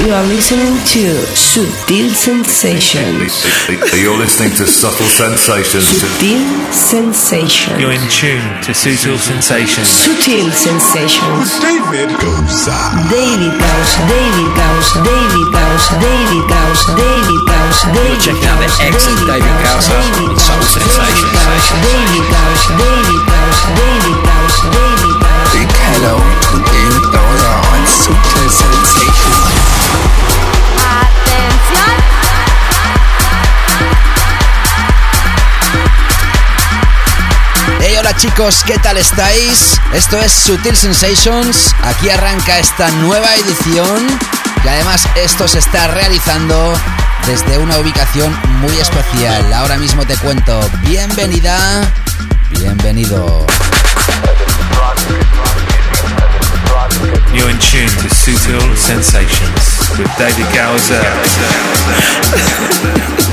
You are listening to Sutil Sensations. You're listening to Subtle Sensations. Sutil Sensations. You're in tune to Sutil Sensations. Sutil Sensations. David Goza. David Gausa, David Gausa, David Gausa, David Gausa, David Gausa, David checking out the excellent David Gausa on Soul Sensations. David Gausa, David Gausa, David Gausa, David Gausa. Big hello to David Goza on Super Sensations. Hola chicos, ¿qué tal estáis? Esto es Sutil Sensations. Aquí arranca esta nueva edición y además esto se está realizando desde una ubicación muy especial. Ahora mismo te cuento. Bienvenida, bienvenido. You're in tune to Sutil Sensations with David Gowser.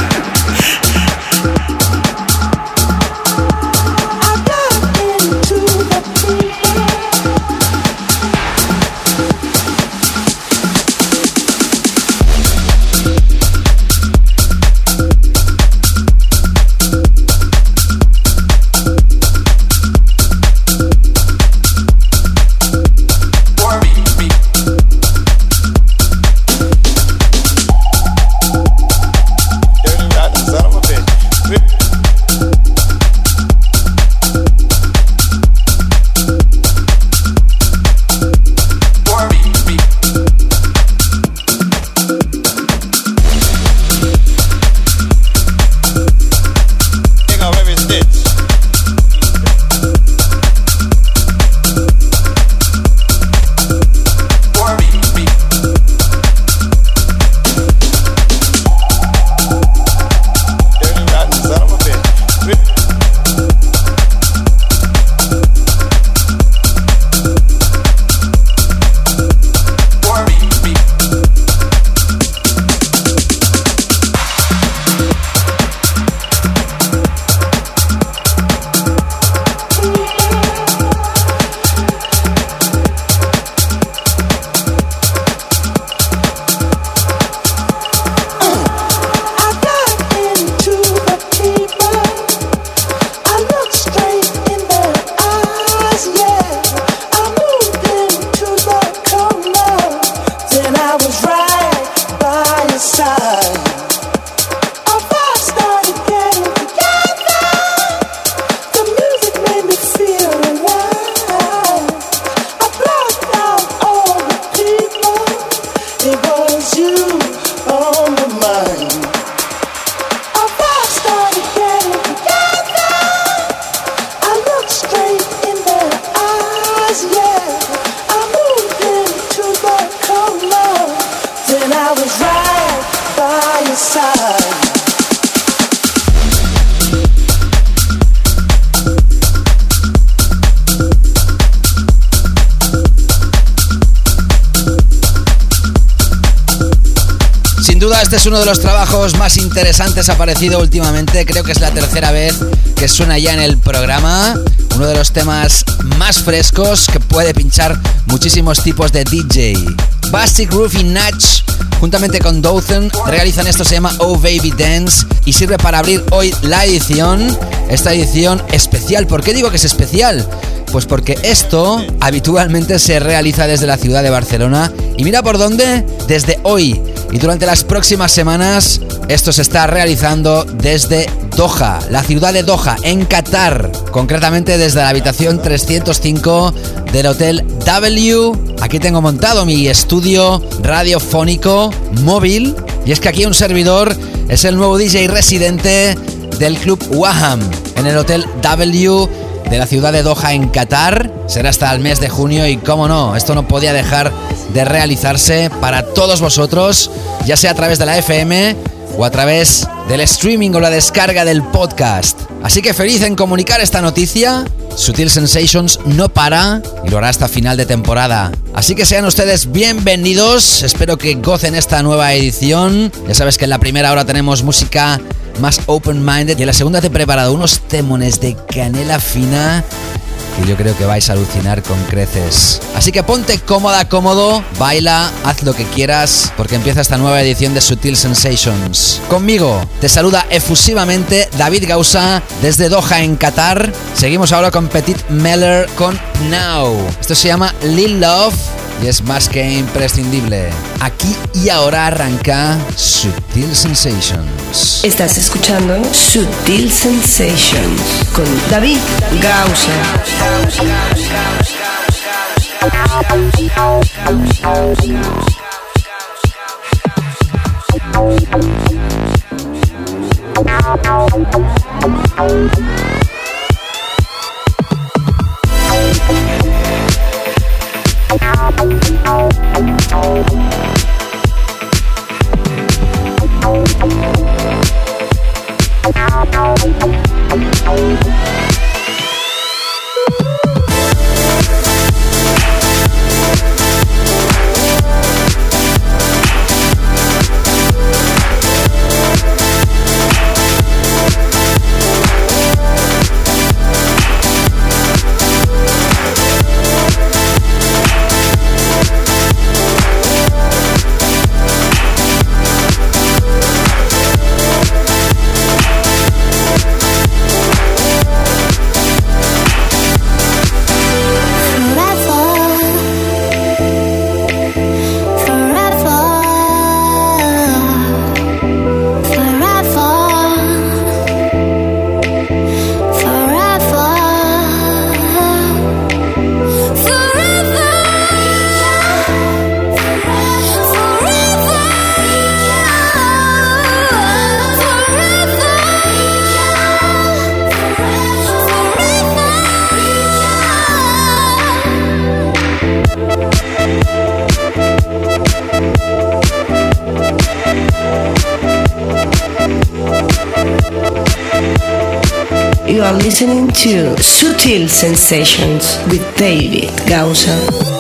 este es uno de los trabajos más interesantes aparecido últimamente, creo que es la tercera vez que suena ya en el programa, uno de los temas más frescos que puede pinchar muchísimos tipos de DJ. Basic Groove y Natch, juntamente con Dothan, realizan esto, se llama Oh Baby Dance y sirve para abrir hoy la edición, esta edición especial. ¿Por qué digo que es especial? Pues porque esto habitualmente se realiza desde la ciudad de Barcelona y mira por dónde, desde hoy y durante las próximas semanas esto se está realizando desde Doha, la ciudad de Doha, en Qatar, concretamente desde la habitación 305 del Hotel W. Aquí tengo montado mi estudio radiofónico móvil y es que aquí un servidor es el nuevo DJ residente del club Waham en el Hotel W de la ciudad de Doha en Qatar. Será hasta el mes de junio y cómo no, esto no podía dejar de realizarse para todos vosotros, ya sea a través de la FM o a través del streaming o la descarga del podcast. Así que feliz en comunicar esta noticia. Sutil Sensations no para y lo hará hasta final de temporada. Así que sean ustedes bienvenidos, espero que gocen esta nueva edición. Ya sabes que en la primera hora tenemos música más open-minded y en la segunda te he preparado unos temones de canela fina que yo creo que vais a alucinar con creces. Así que ponte cómoda, cómodo, baila, haz lo que quieras, porque empieza esta nueva edición de Sutil Sensations. Conmigo te saluda efusivamente David Gausa desde Doha en Qatar. Seguimos ahora con Petit Meller con Now. Esto se llama Lil Love y es más que imprescindible. Aquí y ahora arranca Sutil Sensations. Estás escuchando Sutil Sensations con David Gausa. Thank listening to Sutil Sensations with David Gausa.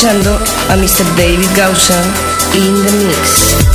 Escuchando a Mr. David Gaussan in the mix.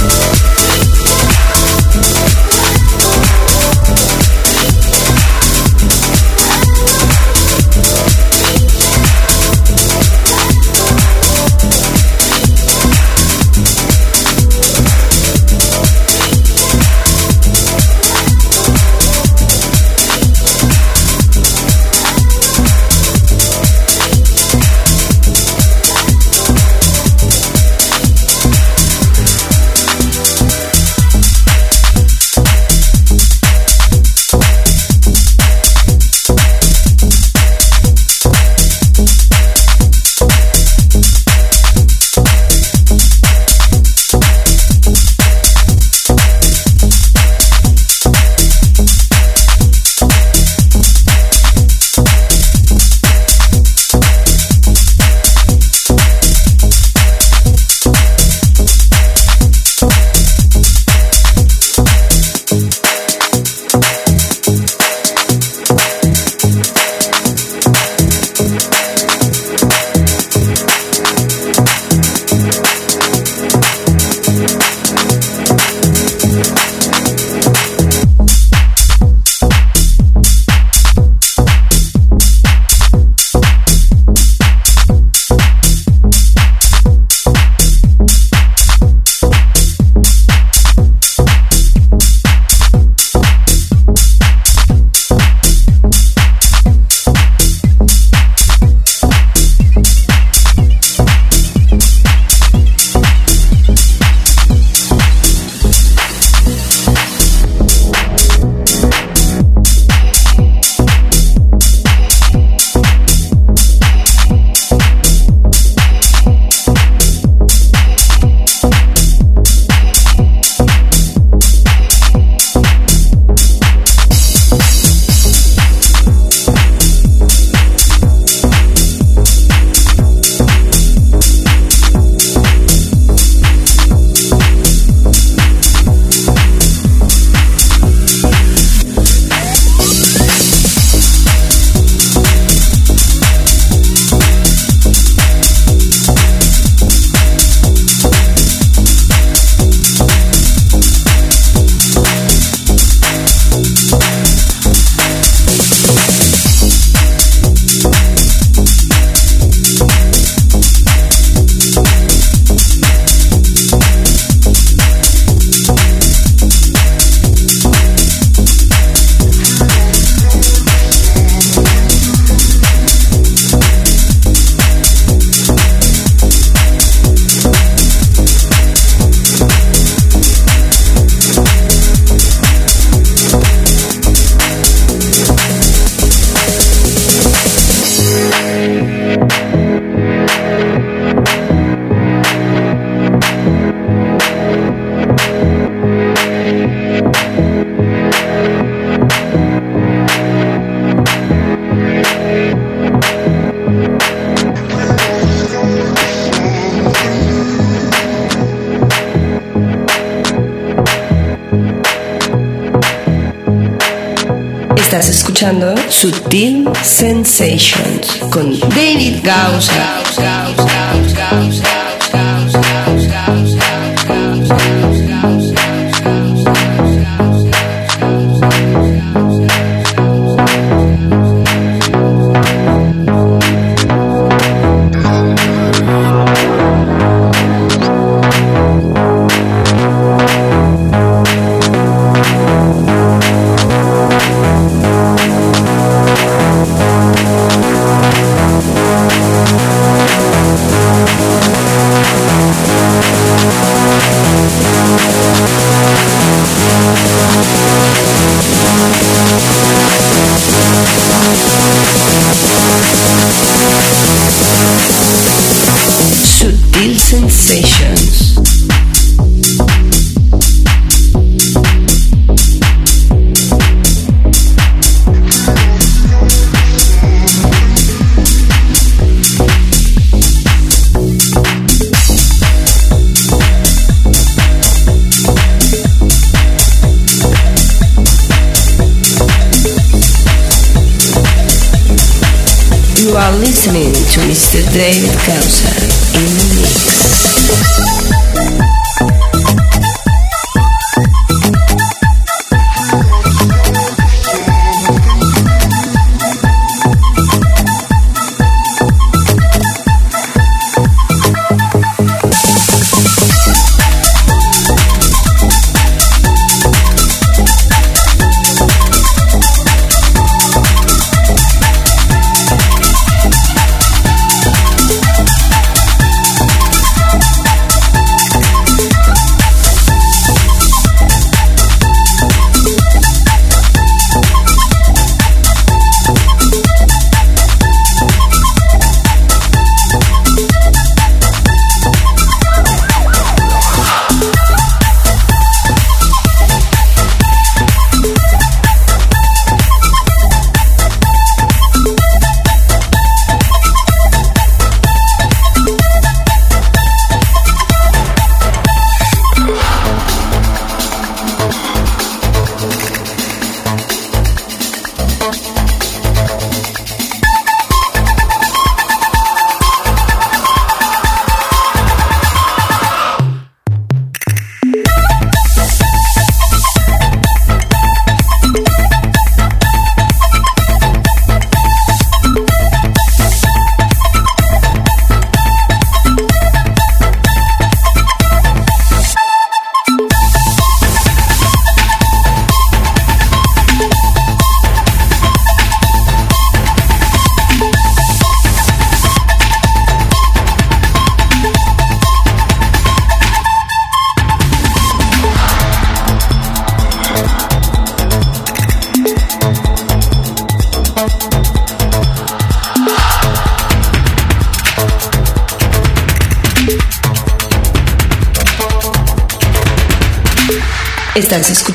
David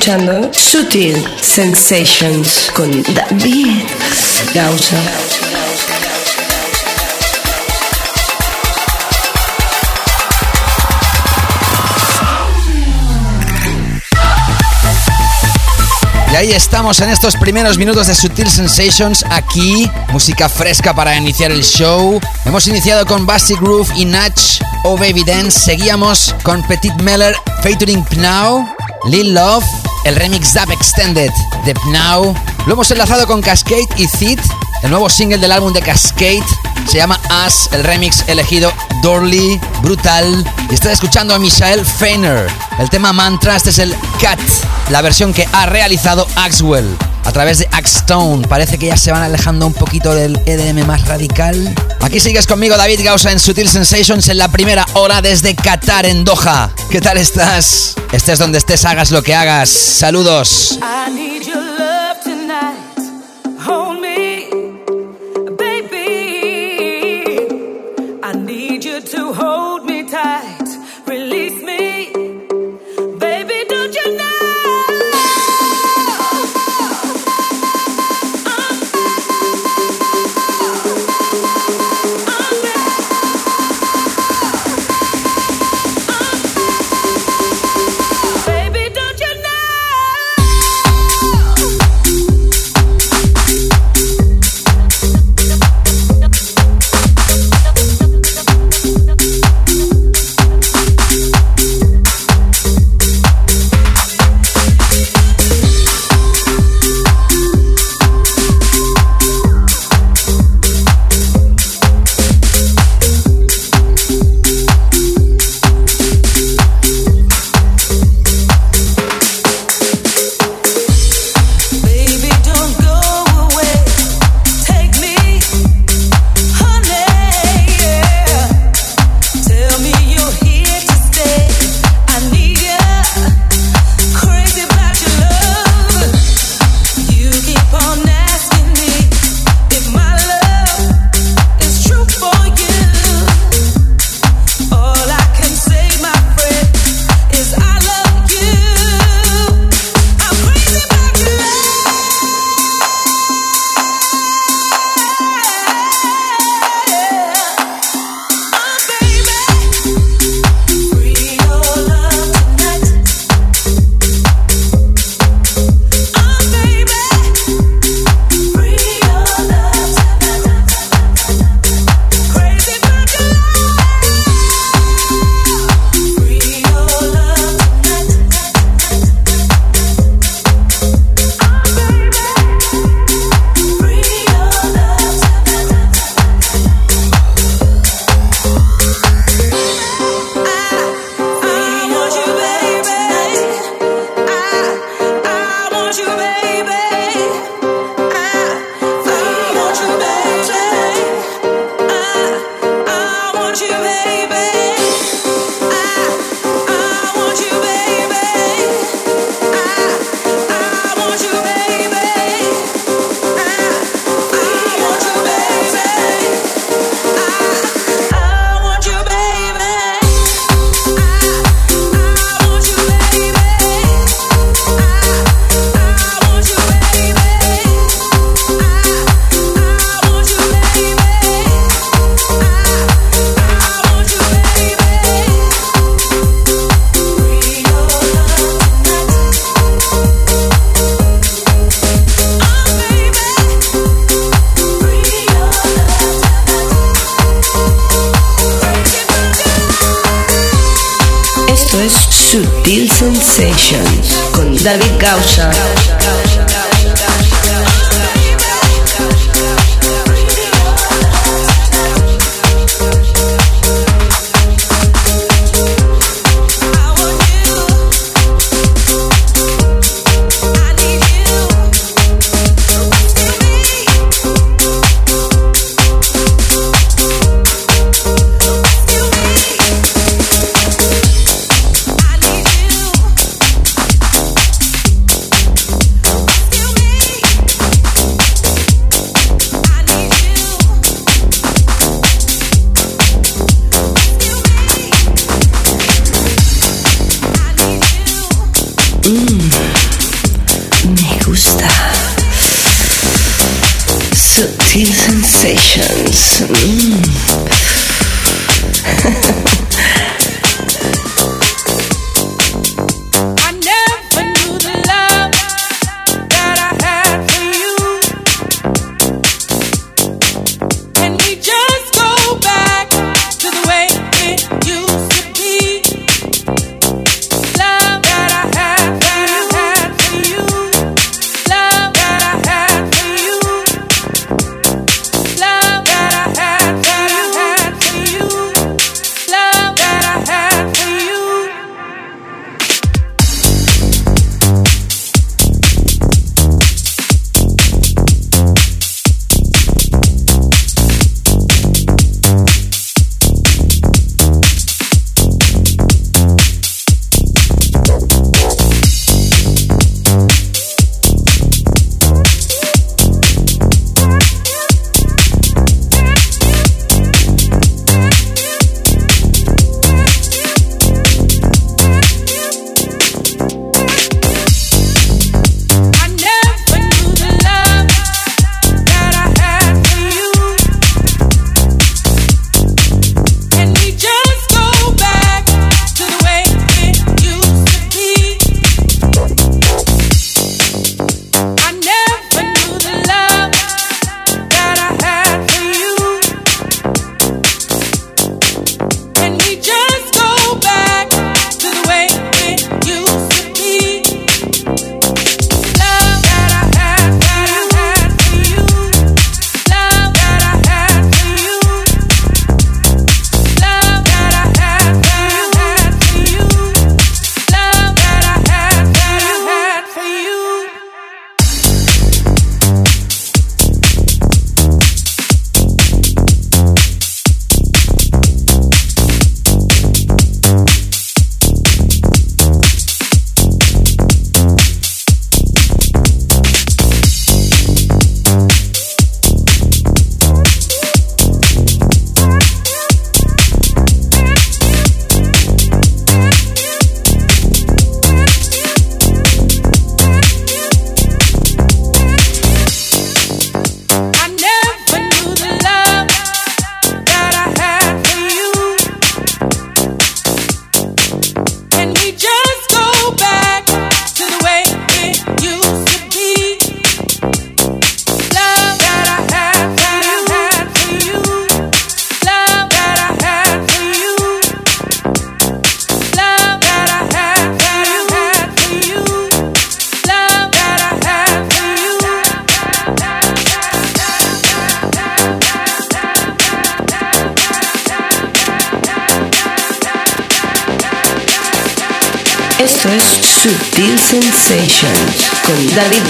Sutil Sensations con David Gausa. Y ahí estamos en estos primeros minutos de Sutil Sensations. Aquí, música fresca para iniciar el show. Hemos iniciado con Basti Groove y Natch o Baby Dance. Seguíamos con Petit Meller featuring Pnau, Lil Love, el remix Dub Extended de Pnau. Lo hemos enlazado con Cascade y Thid, el nuevo single del álbum de Cascade. Se llama Us, el remix elegido Dorley, brutal. Y estás escuchando a Michael Feiner. El tema Mantra, este es el Cut, la versión que ha realizado Axwell a través de Axstone. Parece que ya se van alejando un poquito del EDM más radical. Aquí sigues conmigo, David Gausa, en Sutil Sensations en la primera hora desde Qatar, en Doha. ¿Qué tal estás? Estés donde estés, hagas lo que hagas. Saludos.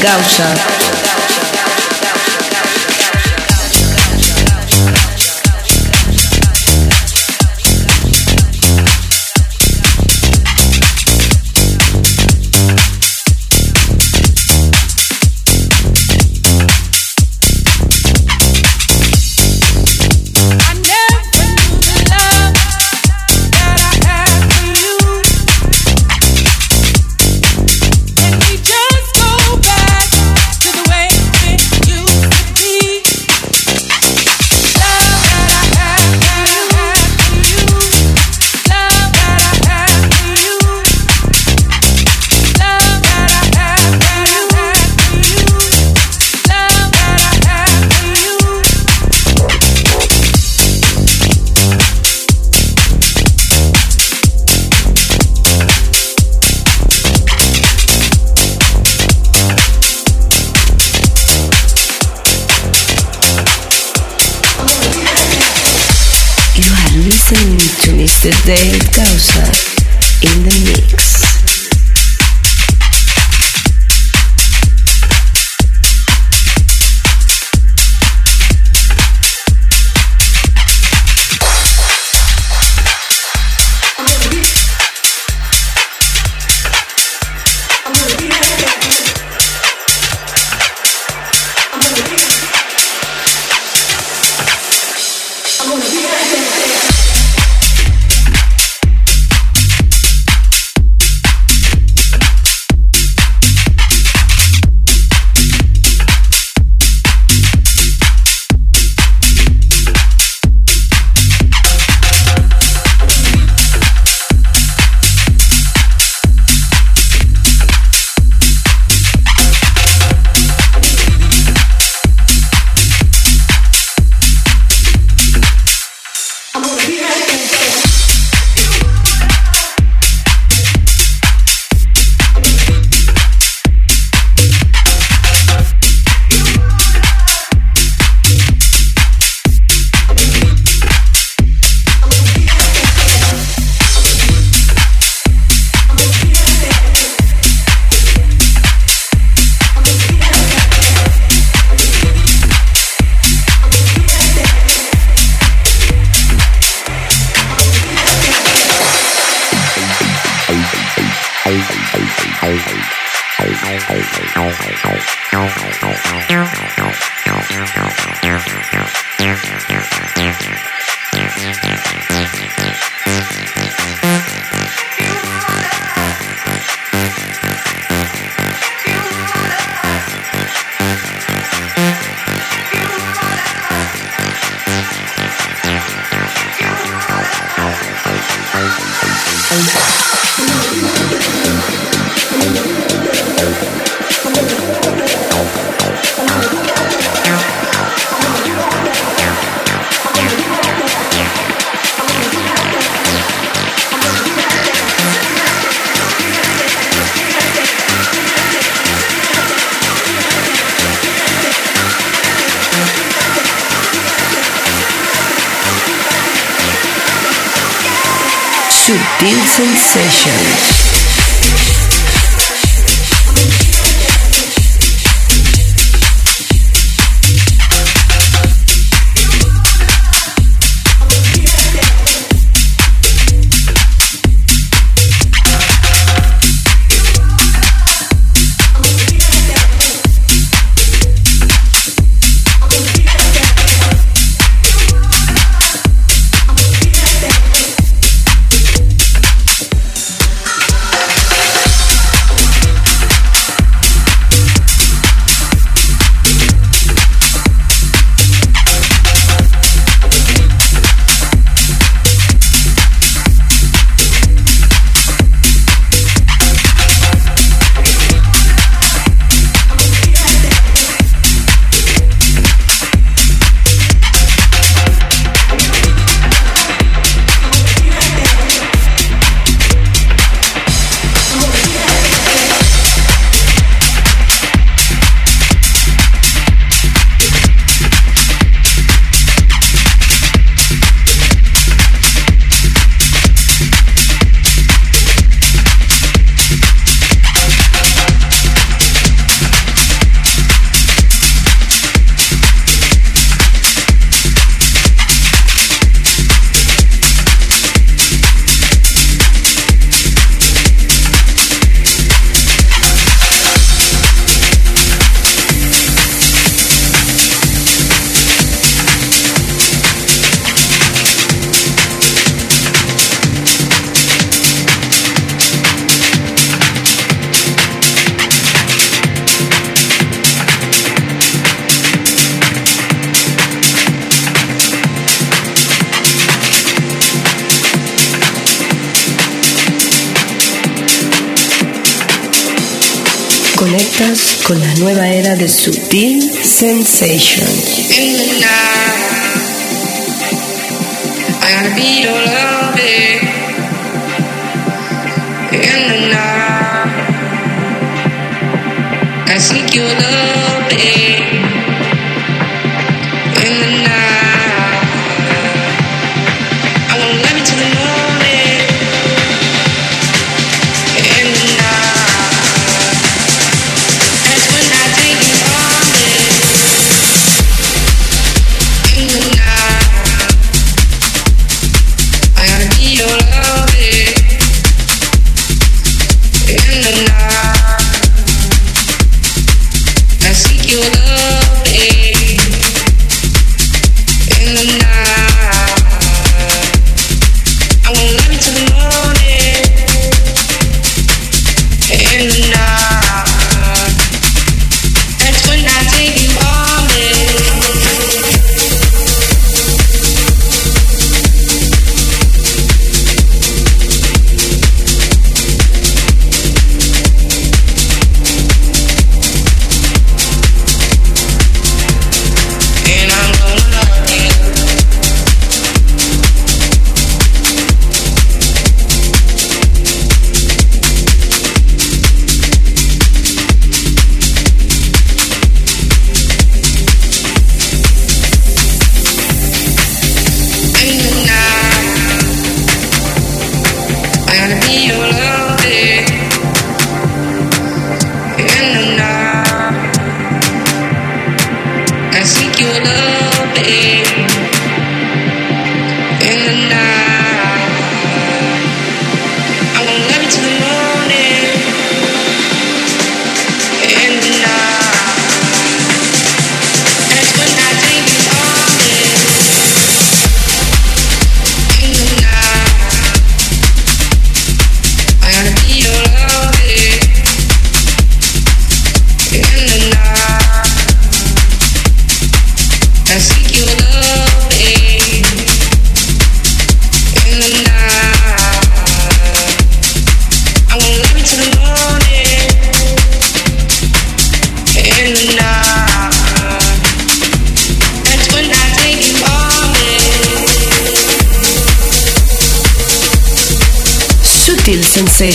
Gausa. Sutil Sensations. in the night. I gotta beat all of in the night. I sneak your love gotta be love, baby.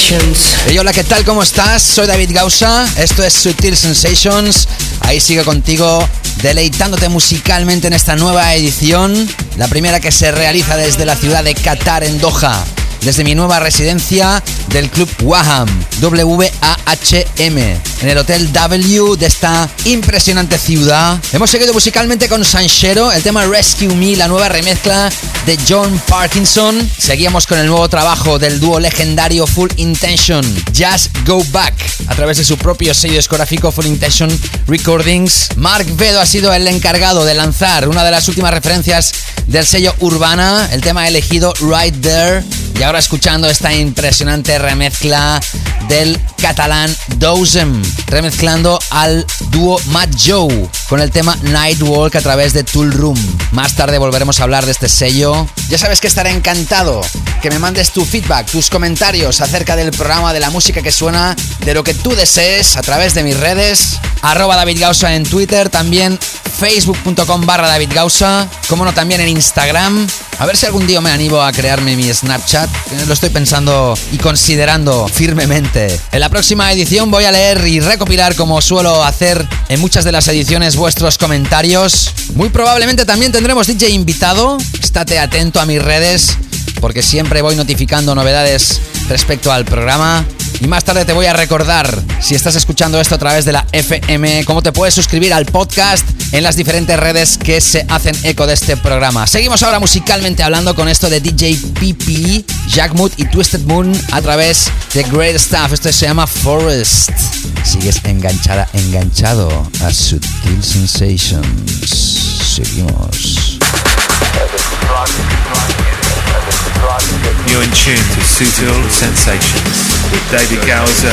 Sensations. Hey, hola, ¿qué tal? ¿Cómo estás? Soy David Gausa, esto es Sutil Sensations. Ahí sigo contigo, deleitándote musicalmente en esta nueva edición, la primera que se realiza desde la ciudad de Qatar, en Doha, desde mi nueva residencia del Club Waham, W-A-H-M, en el Hotel W de esta impresionante ciudad. Hemos seguido musicalmente con Sanchero, el tema Rescue Me, la nueva remezcla de John Parkinson. Seguíamos con el nuevo trabajo del dúo legendario Full Intention, Just Go Back, a través de su propio sello discográfico Full Intention Recordings. Mark Vedo ha sido el encargado de lanzar una de las últimas referencias del sello Urbana, el tema elegido Right There. Y ahora escuchando esta impresionante remezcla del catalán Dozem, remezclando al dúo Matt Joe con el tema Nightwalk a través de Tool Room. Más tarde volveremos a hablar de este sello. Ya sabes que estaré encantado que me mandes tu feedback, tus comentarios acerca del programa, de la música que suena, de lo que tú desees a través de mis redes. Arroba David Gausa en Twitter, también facebook.com barra David Gausa, como no también en Instagram. A ver si algún día me animo a crearme mi Snapchat. Lo estoy pensando y considerando firmemente. Próxima edición voy a leer y recopilar, como suelo hacer en muchas de las ediciones, vuestros comentarios. Muy probablemente también tendremos DJ invitado. Estate atento a mis redes porque siempre voy notificando novedades respecto al programa. Y más tarde te voy a recordar, si estás escuchando esto a través de la FM, cómo te puedes suscribir al podcast en las diferentes redes que se hacen eco de este programa. Seguimos ahora musicalmente hablando con esto de DJ PP, Jack Mood y Twisted Moon a través de Great Stuff. Esto se llama Forest. Sigues enganchada, enganchado a Sutil Sensations. Seguimos. You're in tune to Sutil Sensations with David Gowser.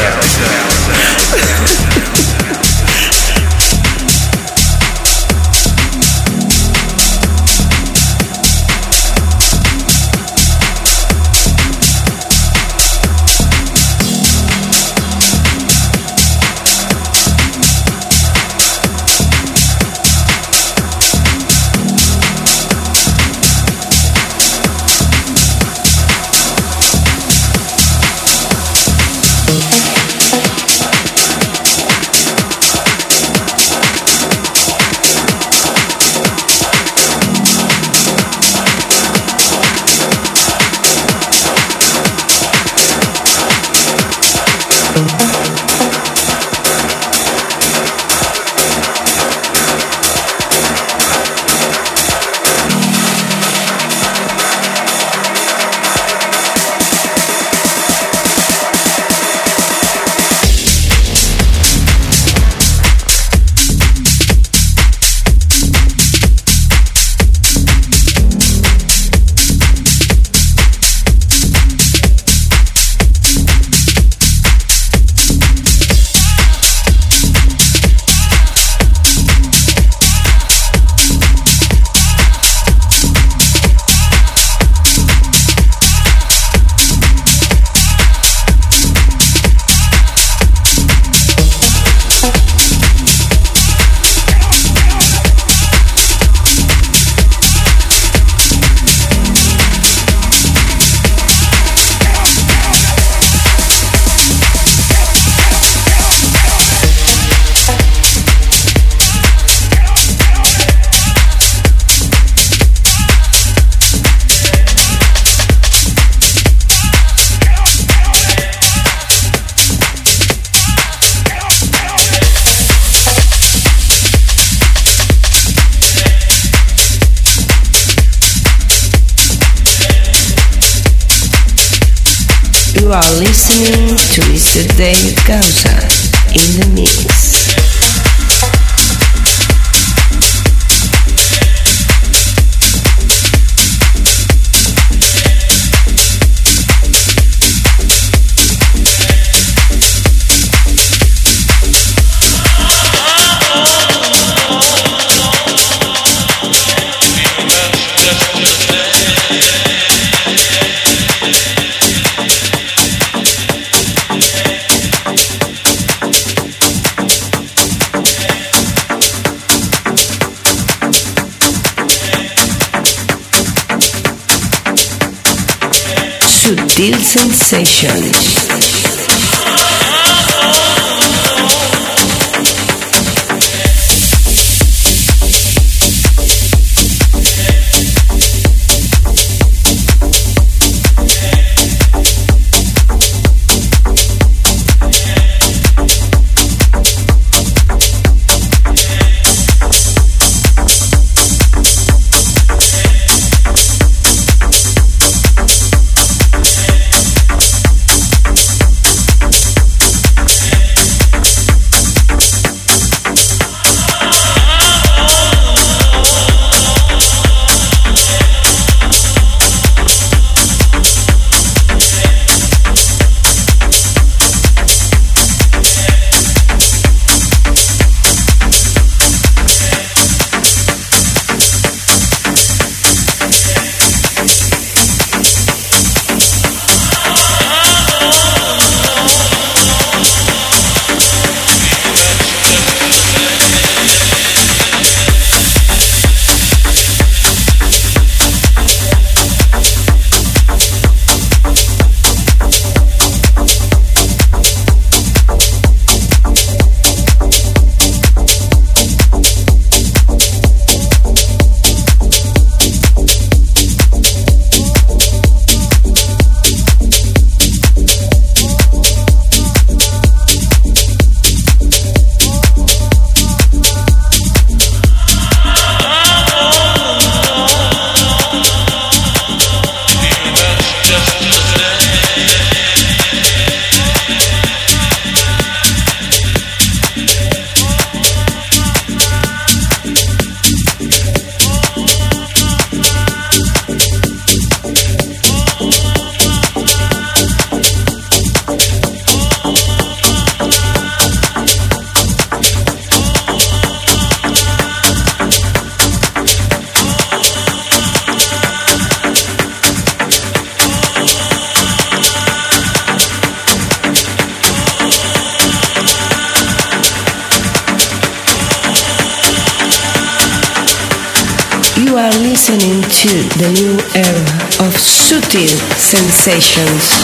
Sensations.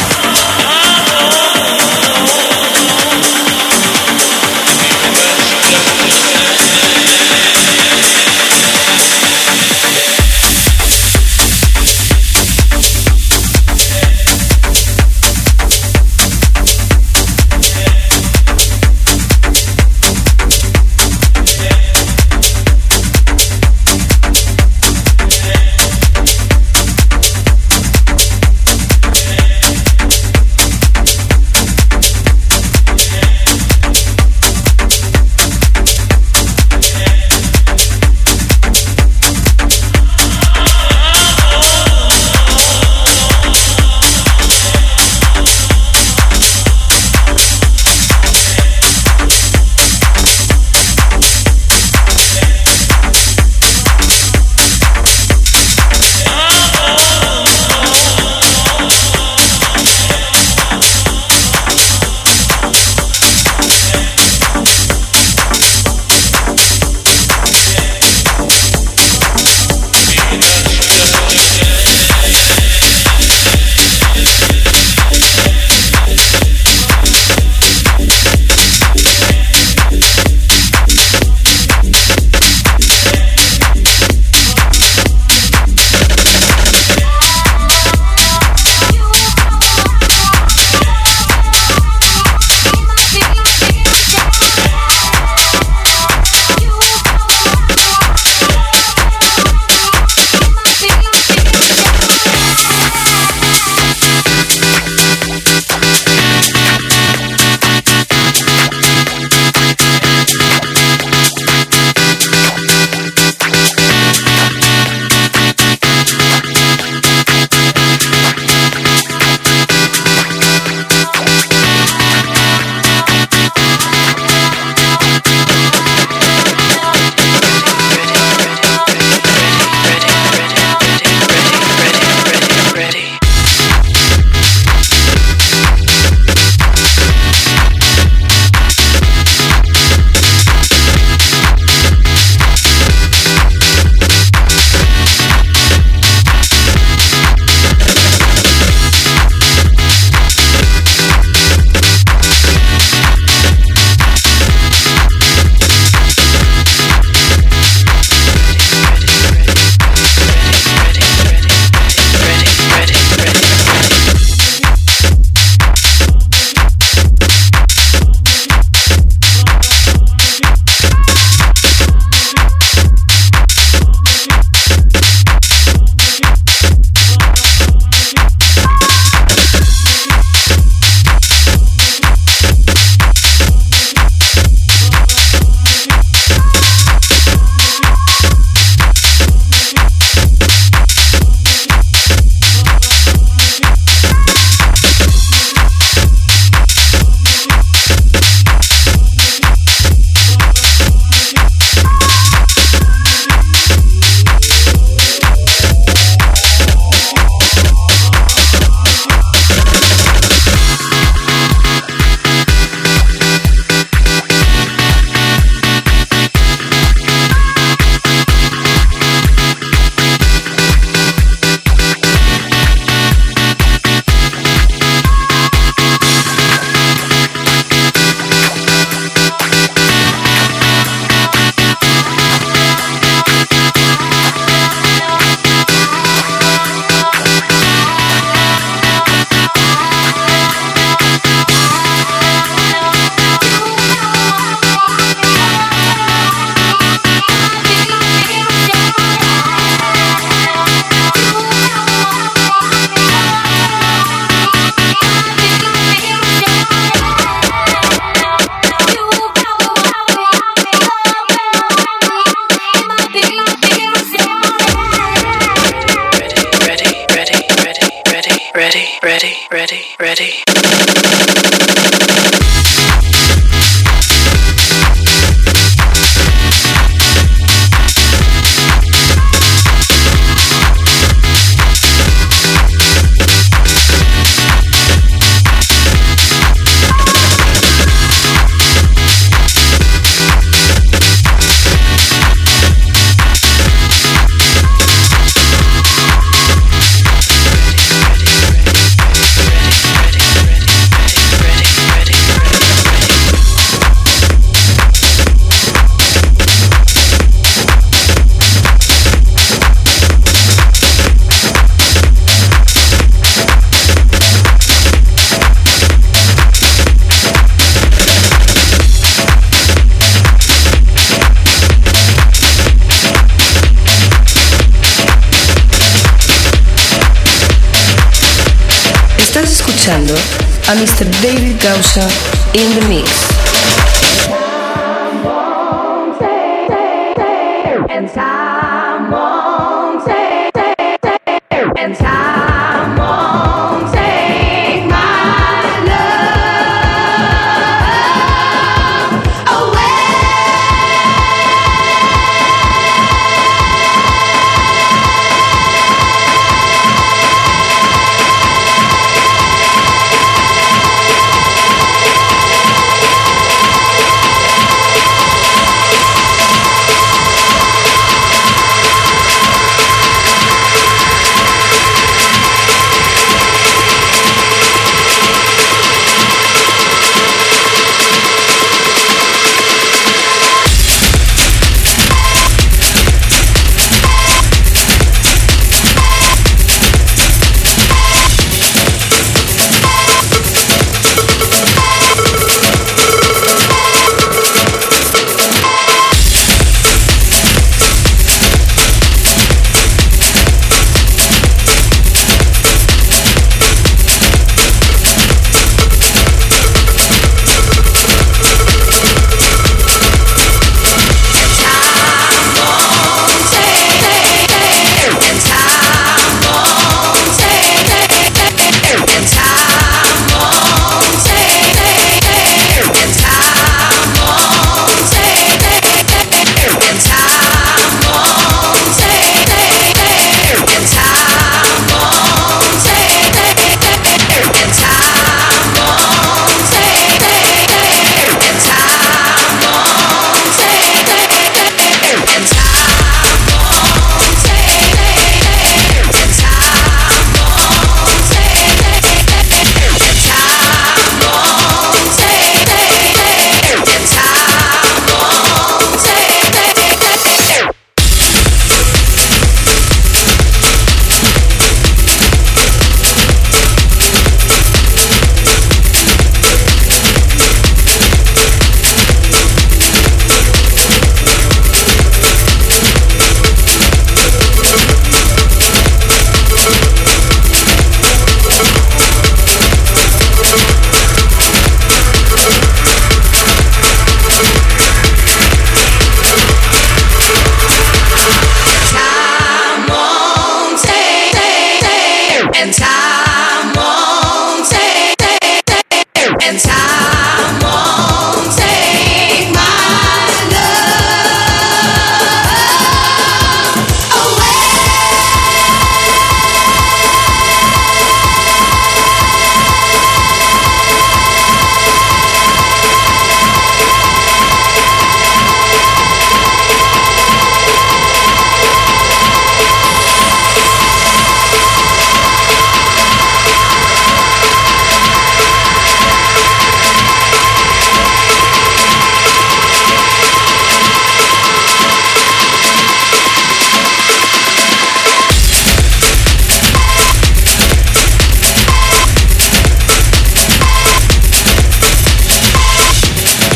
Mr. David Gausa in the mix.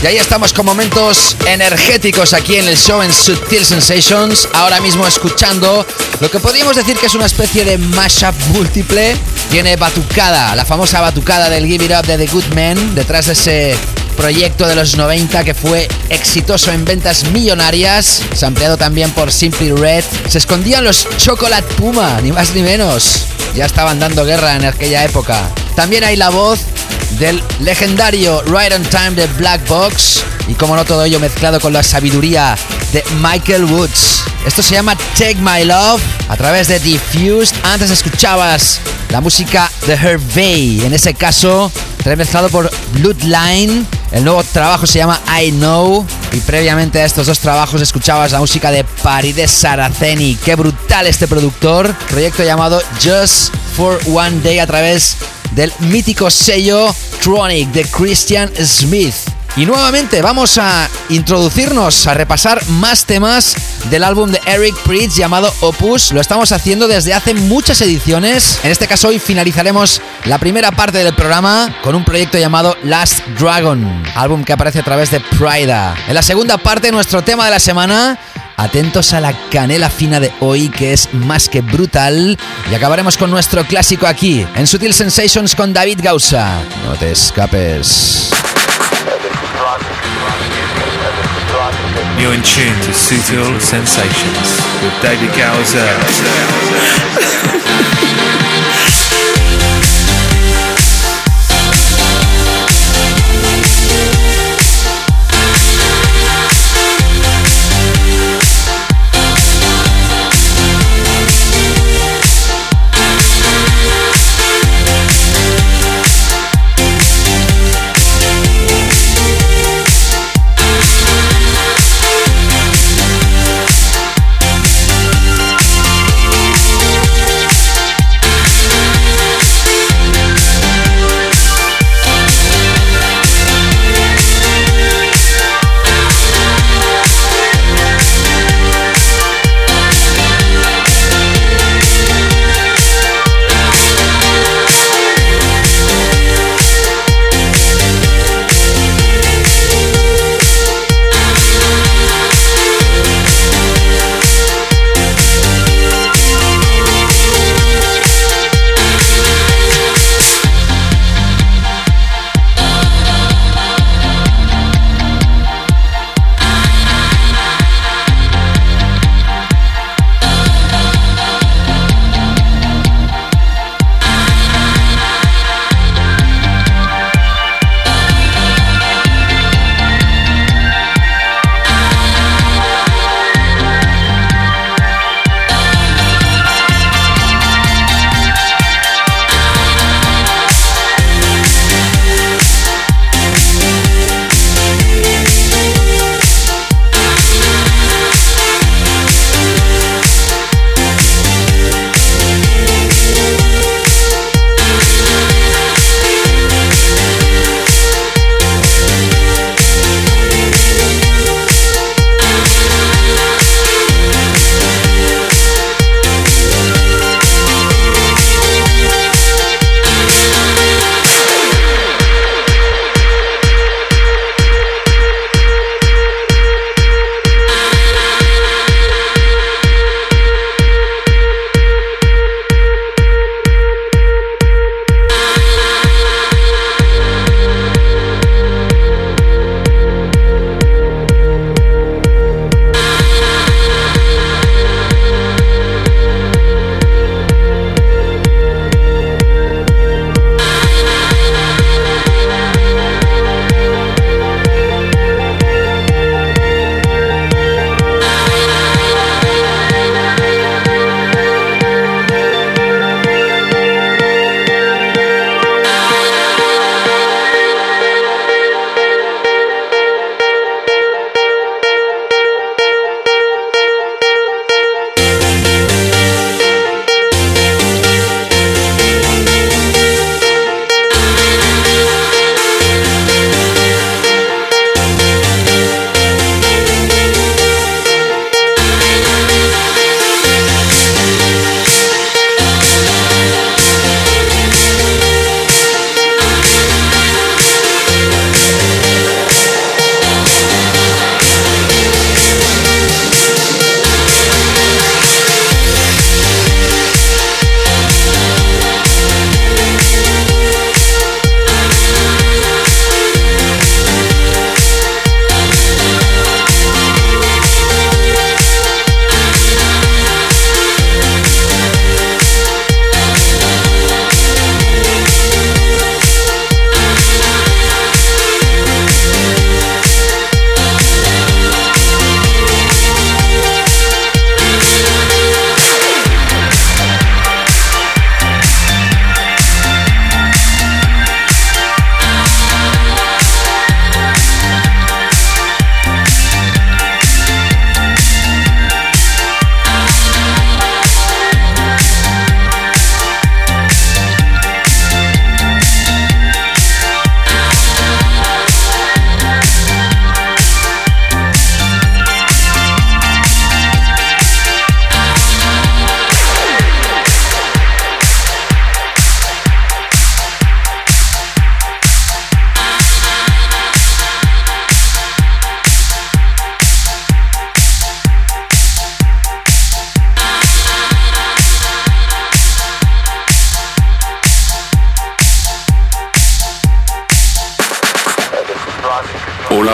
Y ahí estamos con momentos energéticos aquí en el show en Subtil Sensations. Ahora mismo escuchando lo que podríamos decir que es una especie de mashup múltiple. Tiene Batucada, la famosa Batucada del Give It Up de The Good Men, detrás de ese proyecto de los 90 que fue exitoso en ventas millonarias, sampleado también por Simply Red. Se escondían los Chocolate Puma, ni más ni menos. Ya estaban dando guerra en aquella época. También hay la voz del legendario Right on Time de Black Box y como no todo ello mezclado con la sabiduría de Michael Woods. Esto se llama Take My Love a través de Diffused. Antes escuchabas la música de Hervey, en ese caso remezclado por Bloodline. El nuevo trabajo se llama I Know y previamente a estos dos trabajos escuchabas la música de Paride Saraceni. Qué brutal este productor. Proyecto llamado Just for One Day a través del mítico sello Tronic de Christian Smith. Y nuevamente vamos a introducirnos, a repasar más temas del álbum de Eric Pritz llamado Opus. Lo estamos haciendo desde hace muchas ediciones. En este caso hoy finalizaremos la primera parte del programa con un proyecto llamado Last Dragon, álbum que aparece a través de Prida. En la segunda parte nuestro tema de la semana Atentos a la canela fina de hoy que es más que brutal. Y acabaremos con nuestro clásico aquí, en Sutil Sensations con David Gausa. No te escapes. You're in tune to Sutil Sensations with David Gowser.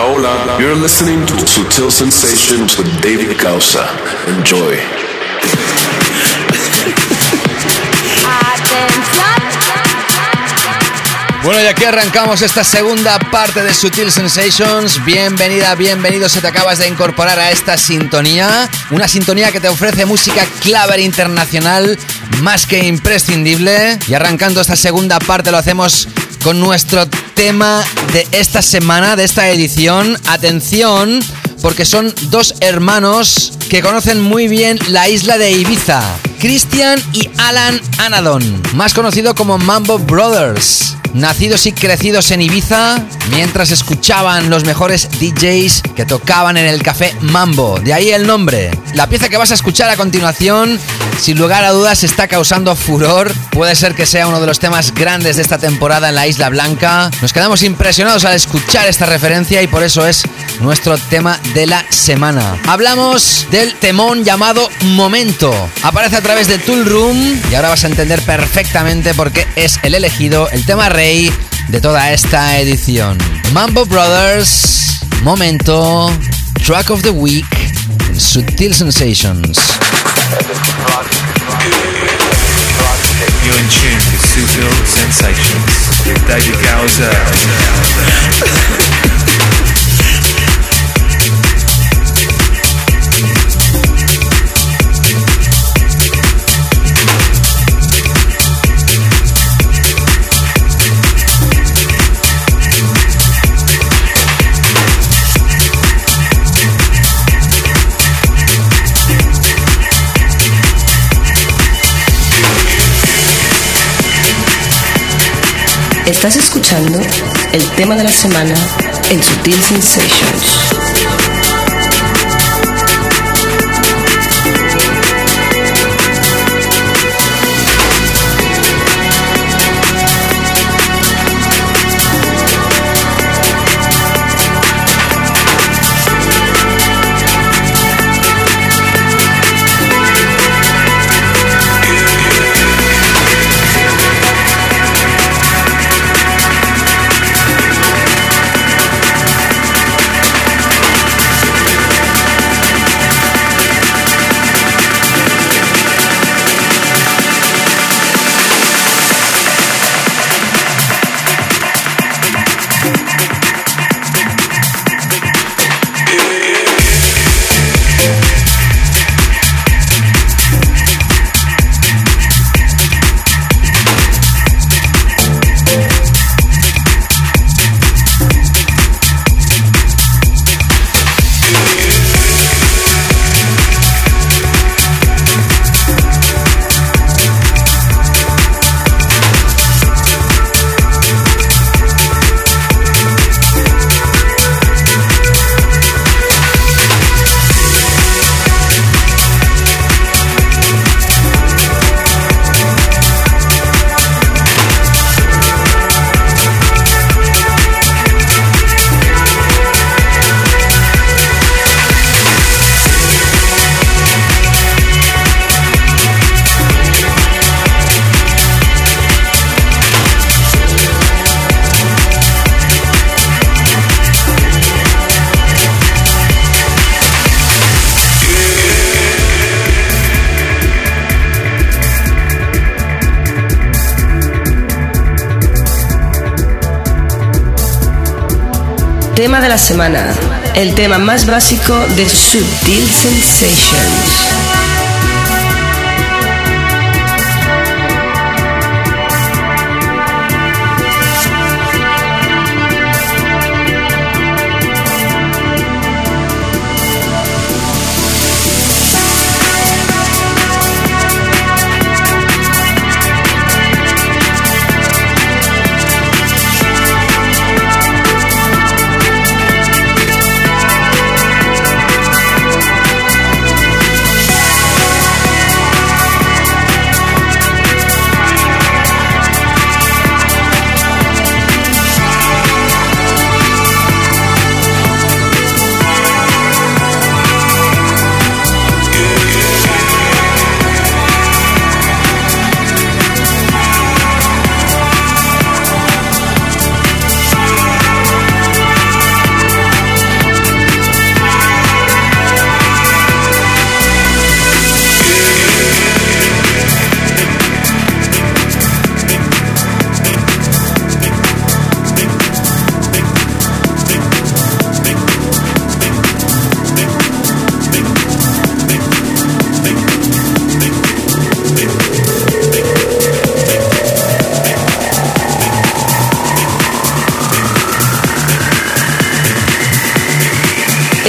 Hola, hola. You're listening to Sutil Sensations with David Gausa. Enjoy. Bueno, y aquí arrancamos esta segunda parte de Sutil Sensations. Bienvenida, bienvenido si te acabas de incorporar a esta sintonía. Una sintonía que te ofrece música clave internacional más que imprescindible. Y arrancando esta segunda parte lo hacemos con nuestro tema de esta semana, de esta edición. Atención, porque son dos hermanos que conocen muy bien la isla de Ibiza. Christian y Alan Anadon, más conocido como Mambo Brothers. Nacidos y crecidos en Ibiza, mientras escuchaban los mejores DJs que tocaban en el café Mambo. De ahí el nombre. La pieza que vas a escuchar a continuación, sin lugar a dudas, está causando furor. Puede ser que sea uno de los temas grandes de esta temporada en la Isla Blanca. Nos quedamos impresionados al escuchar esta referencia y por eso es nuestro tema de la semana. Hablamos del temón llamado Momento. Aparece a través de Tool Room y ahora vas a entender perfectamente por qué es el elegido, el tema rey de toda esta edición. Mambo Brothers, Momento, Track of the Week, en Sutil Sensations. You're in tune to Sutil Sensations with David Gowser. Estás escuchando el tema de la semana en Sutil Sensations. Tema de la semana. El tema más básico de Subtil Sensations.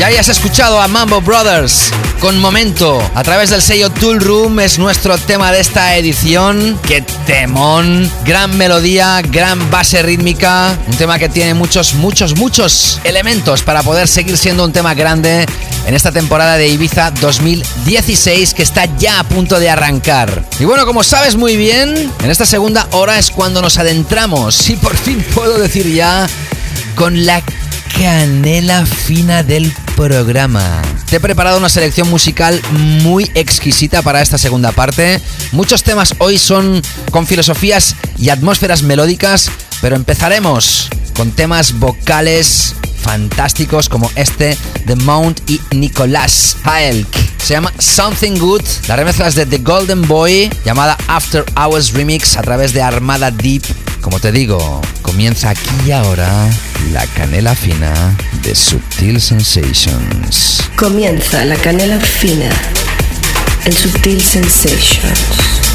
Ya hayas escuchado a Mambo Brothers con Momento a través del sello Tool Room es nuestro tema de esta edición. ¡Qué temón! Gran melodía, gran base rítmica, un tema que tiene muchos, muchos, muchos elementos para poder seguir siendo un tema grande en esta temporada de Ibiza 2016 que está ya a punto de arrancar. Y bueno, como sabes muy bien, en esta segunda hora es cuando nos adentramos y por fin puedo decir ya con la canela fina del programa. Te he preparado una selección musical muy exquisita para esta segunda parte. Muchos temas hoy son con filosofías y atmósferas melódicas, pero empezaremos con temas vocales fantásticos como este de Mount y Nicolás Haelk. Se llama Something Good. La remezcla es de The Golden Boy, llamada After Hours Remix a través de Armada Deep. Como te digo, comienza aquí y ahora la canela fina de Subtil Sensations. Comienza la canela fina en Subtil Sensations.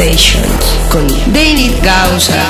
Sensations con David Gausa.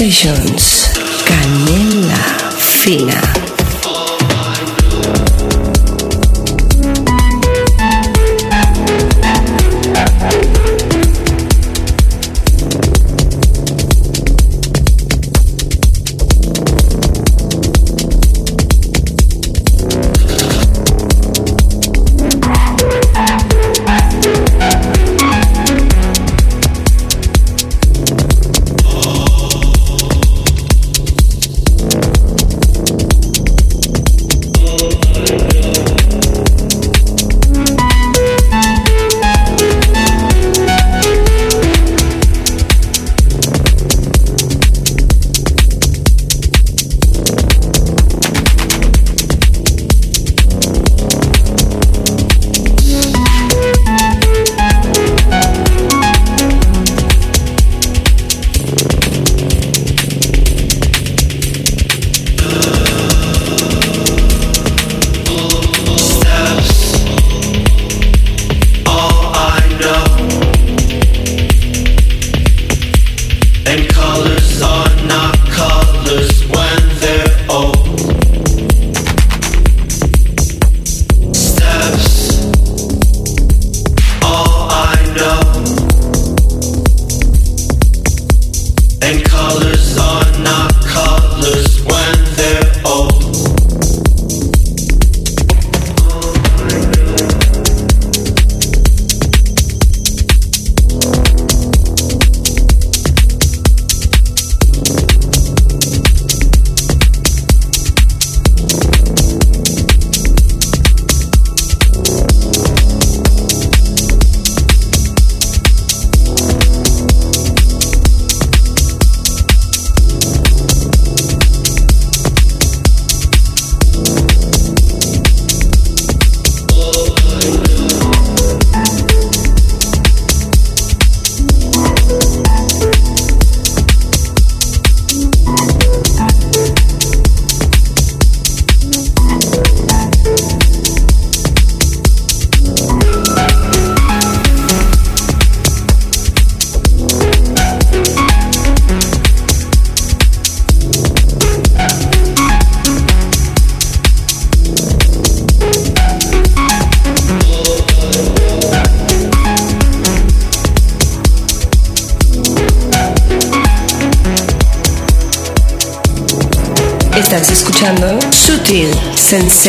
Sessions. Canela fina.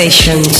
sensations.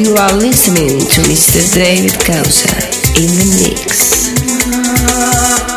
You are listening to Mr. David Causa in the mix.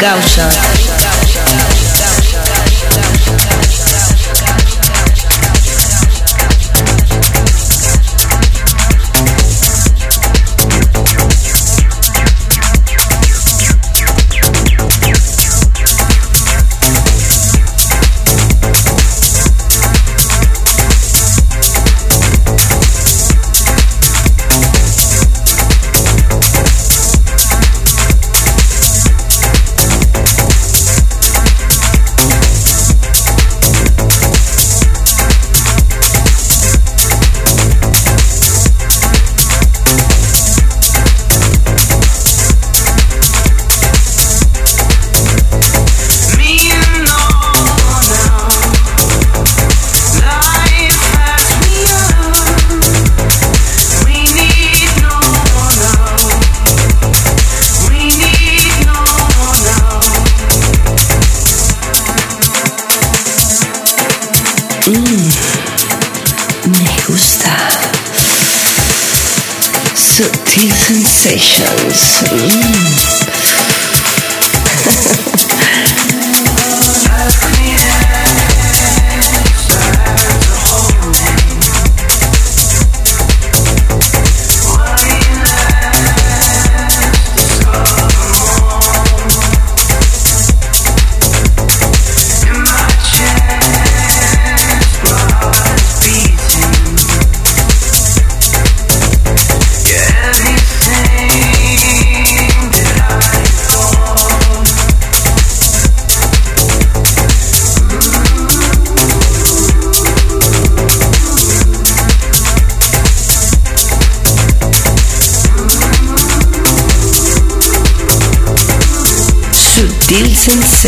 Con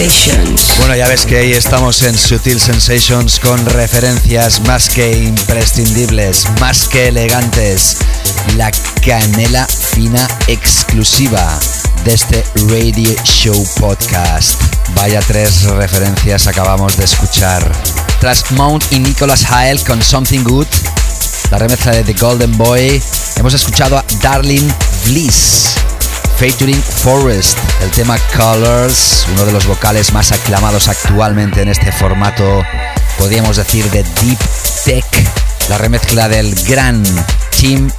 Sensations. Bueno, ya ves que ahí estamos en Sutil Sensations con referencias más que imprescindibles, más que elegantes. La canela fina exclusiva de este Radio Show Podcast. Vaya tres referencias acabamos de escuchar. Tras Mount y Nicholas Hale con Something Good, la remezcla de The Golden Boy, hemos escuchado a Darling Bliss featuring Forest, el tema Colors, uno de los vocales más aclamados actualmente en este formato, podríamos decir de Deep Tech, la remezcla del gran Tim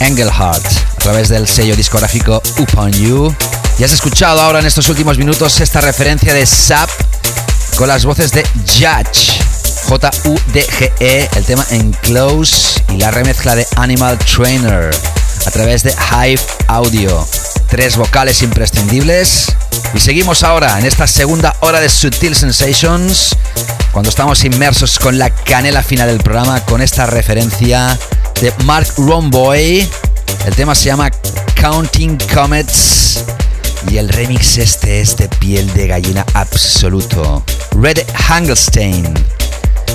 Engelhardt a través del sello discográfico Upon You. Y has escuchado ahora en estos últimos minutos esta referencia de Sap con las voces de Judge. J-U-D-G-E, el tema Enclose y la remezcla de Animal Trainer a través de Hive Audio tres vocales imprescindibles. Y seguimos ahora en esta segunda hora de Sutil Sensations, cuando estamos inmersos con la canela final del programa, con esta referencia de Mark Romboy. El tema se llama Counting Comets Y el remix este es de piel de gallina absoluto. Red Hangelstein,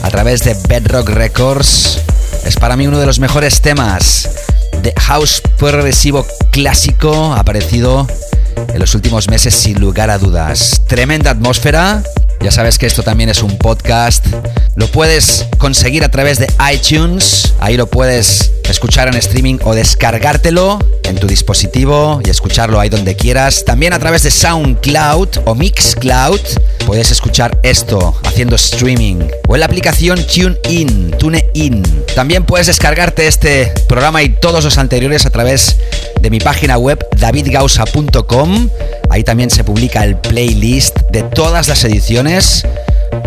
a través de Bedrock Records, es para mí uno de los mejores temas de house progresivo clásico aparecido en los últimos meses sin lugar a dudas. Tremenda atmósfera. Ya sabes que esto también es un podcast. Lo puedes conseguir a través de iTunes. Ahí lo puedes escuchar en streaming o descargártelo en tu dispositivo y escucharlo ahí donde quieras. También a través de SoundCloud o Mixcloud puedes escuchar esto haciendo streaming o en la aplicación TuneIn, TuneIn. También puedes descargarte este programa y todos los anteriores a través de mi página web davidgausa.com. Ahí también se publica el playlist de todas las ediciones. mes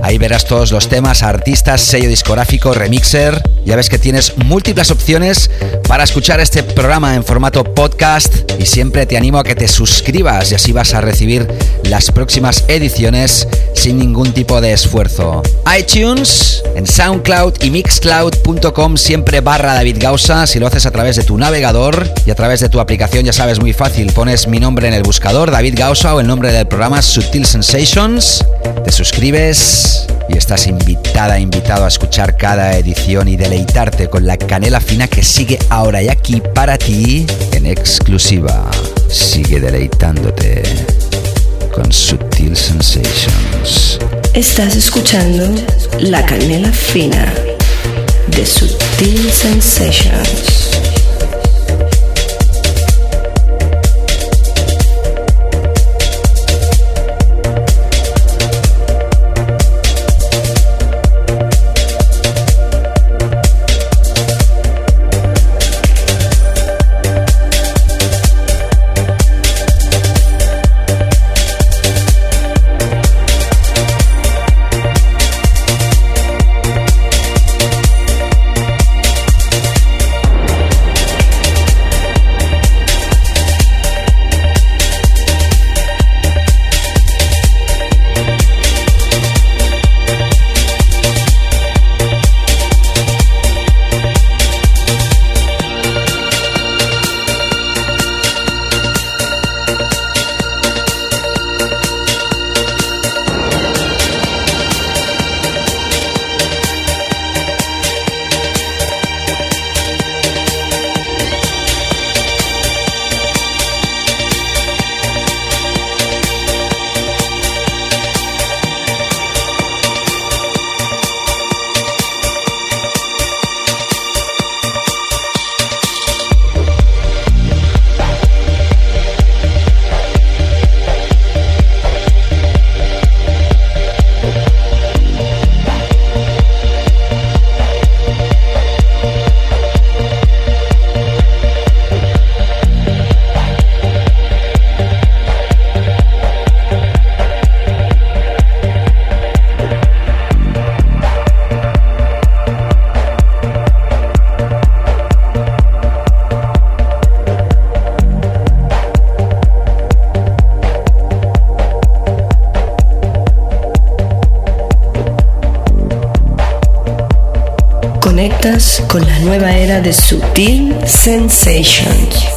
Ahí verás todos los temas, artistas, sello discográfico, remixer. Ya ves que tienes múltiples opciones para escuchar este programa en formato podcast y siempre te animo a que te suscribas y así vas a recibir las próximas ediciones sin ningún tipo de esfuerzo. iTunes, en SoundCloud y Mixcloud.com siempre barra David Gausa si lo haces a través de tu navegador y a través de tu aplicación ya sabes muy fácil, pones mi nombre en el buscador, David Gausa o el nombre del programa Sutil Sensations, te suscribes y estás invitada, invitado a escuchar cada edición y deleitarte con la canela fina que sigue ahora y aquí para ti en exclusiva. Sigue deleitándote con Sutil Sensations. Estás escuchando La Canela Fina de Sutil Sensations. De Sutil Sensations.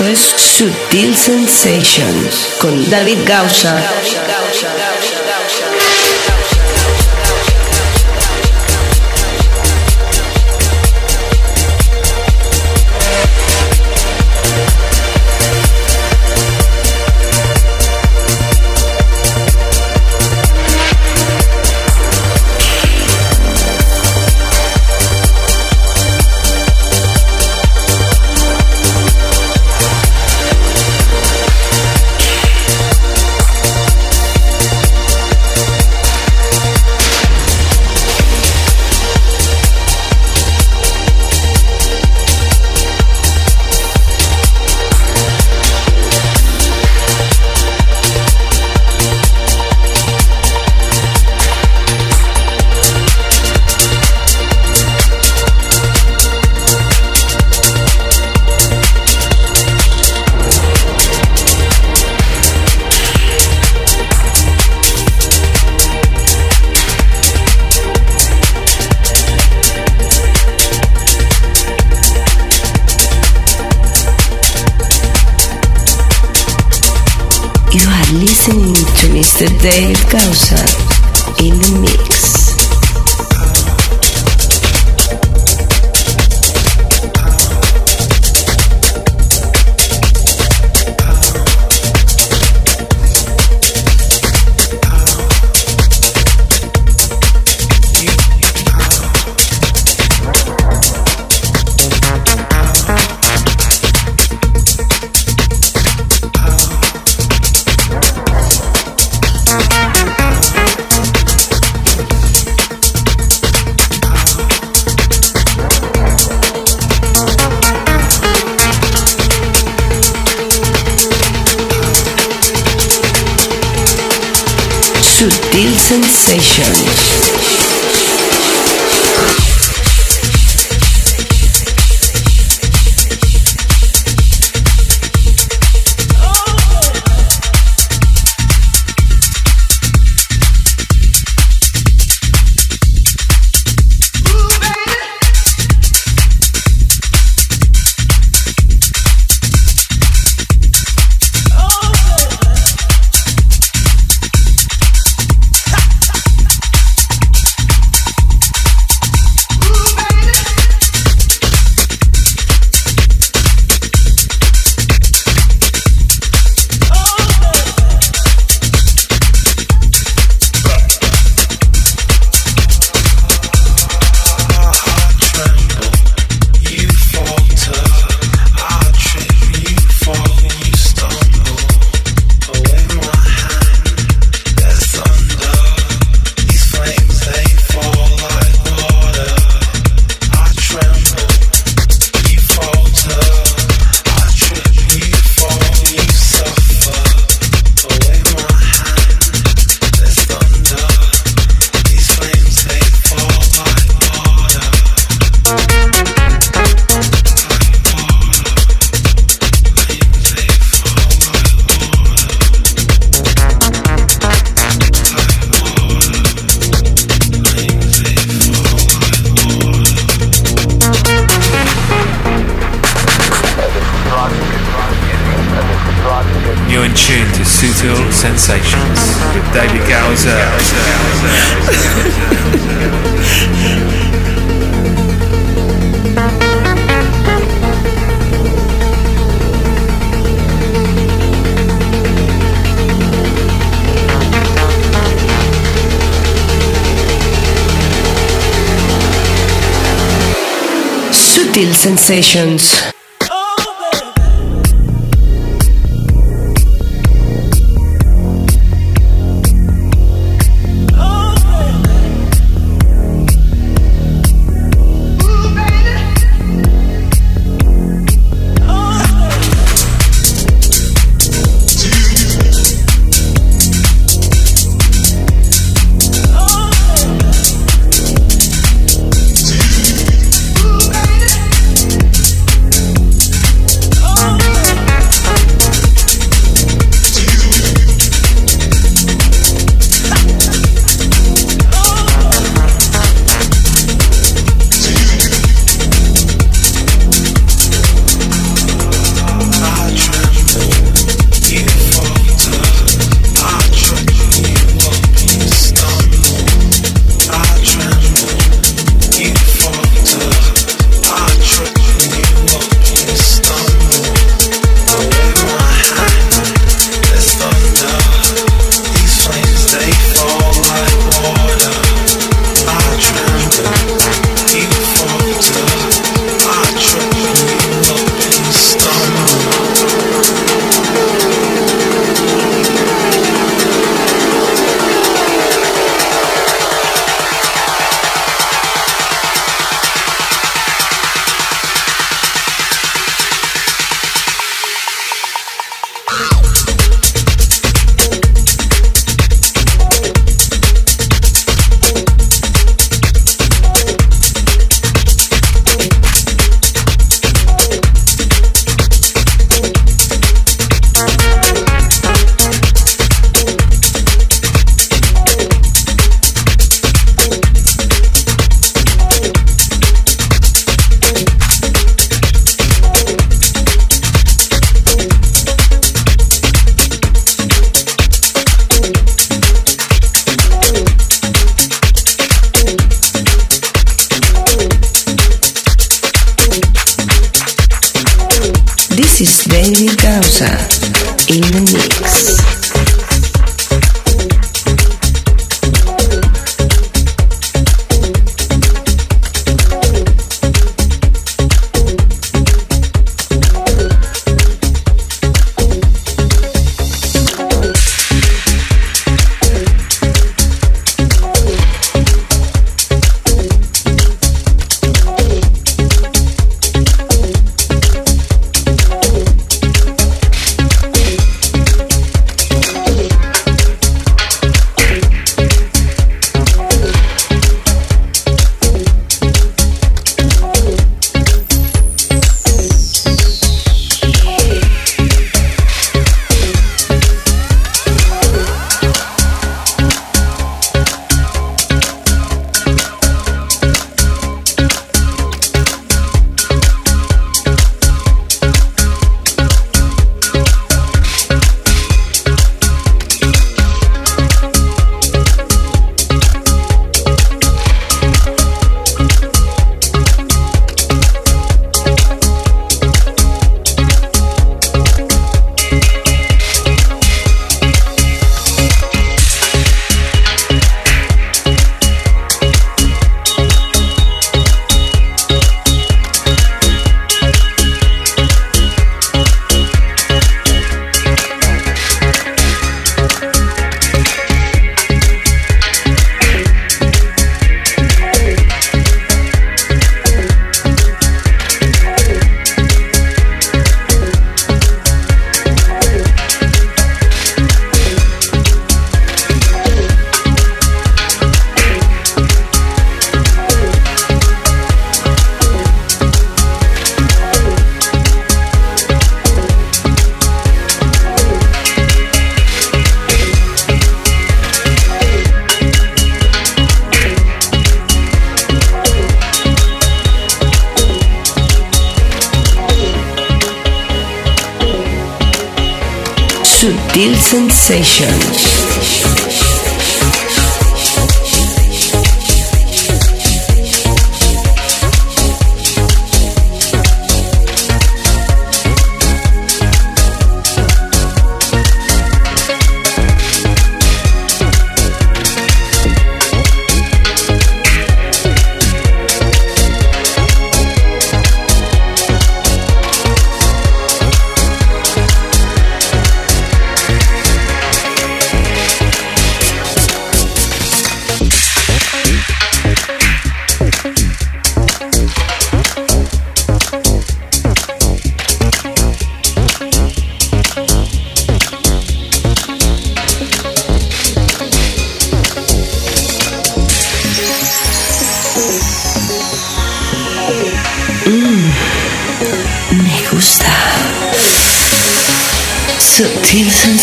Esto es Sutil Sensations con David Gausa. Dave Gausa Sensations.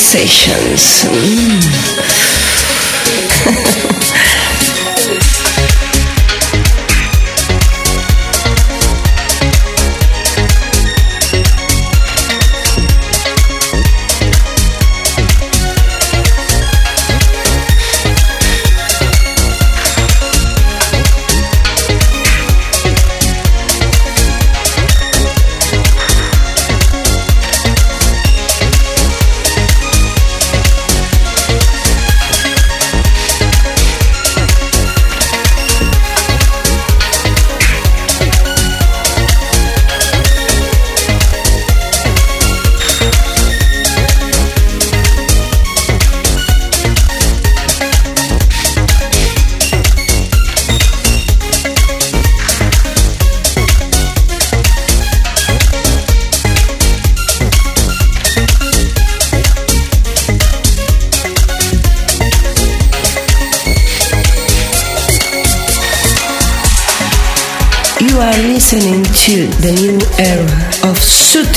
Sensations. Mm.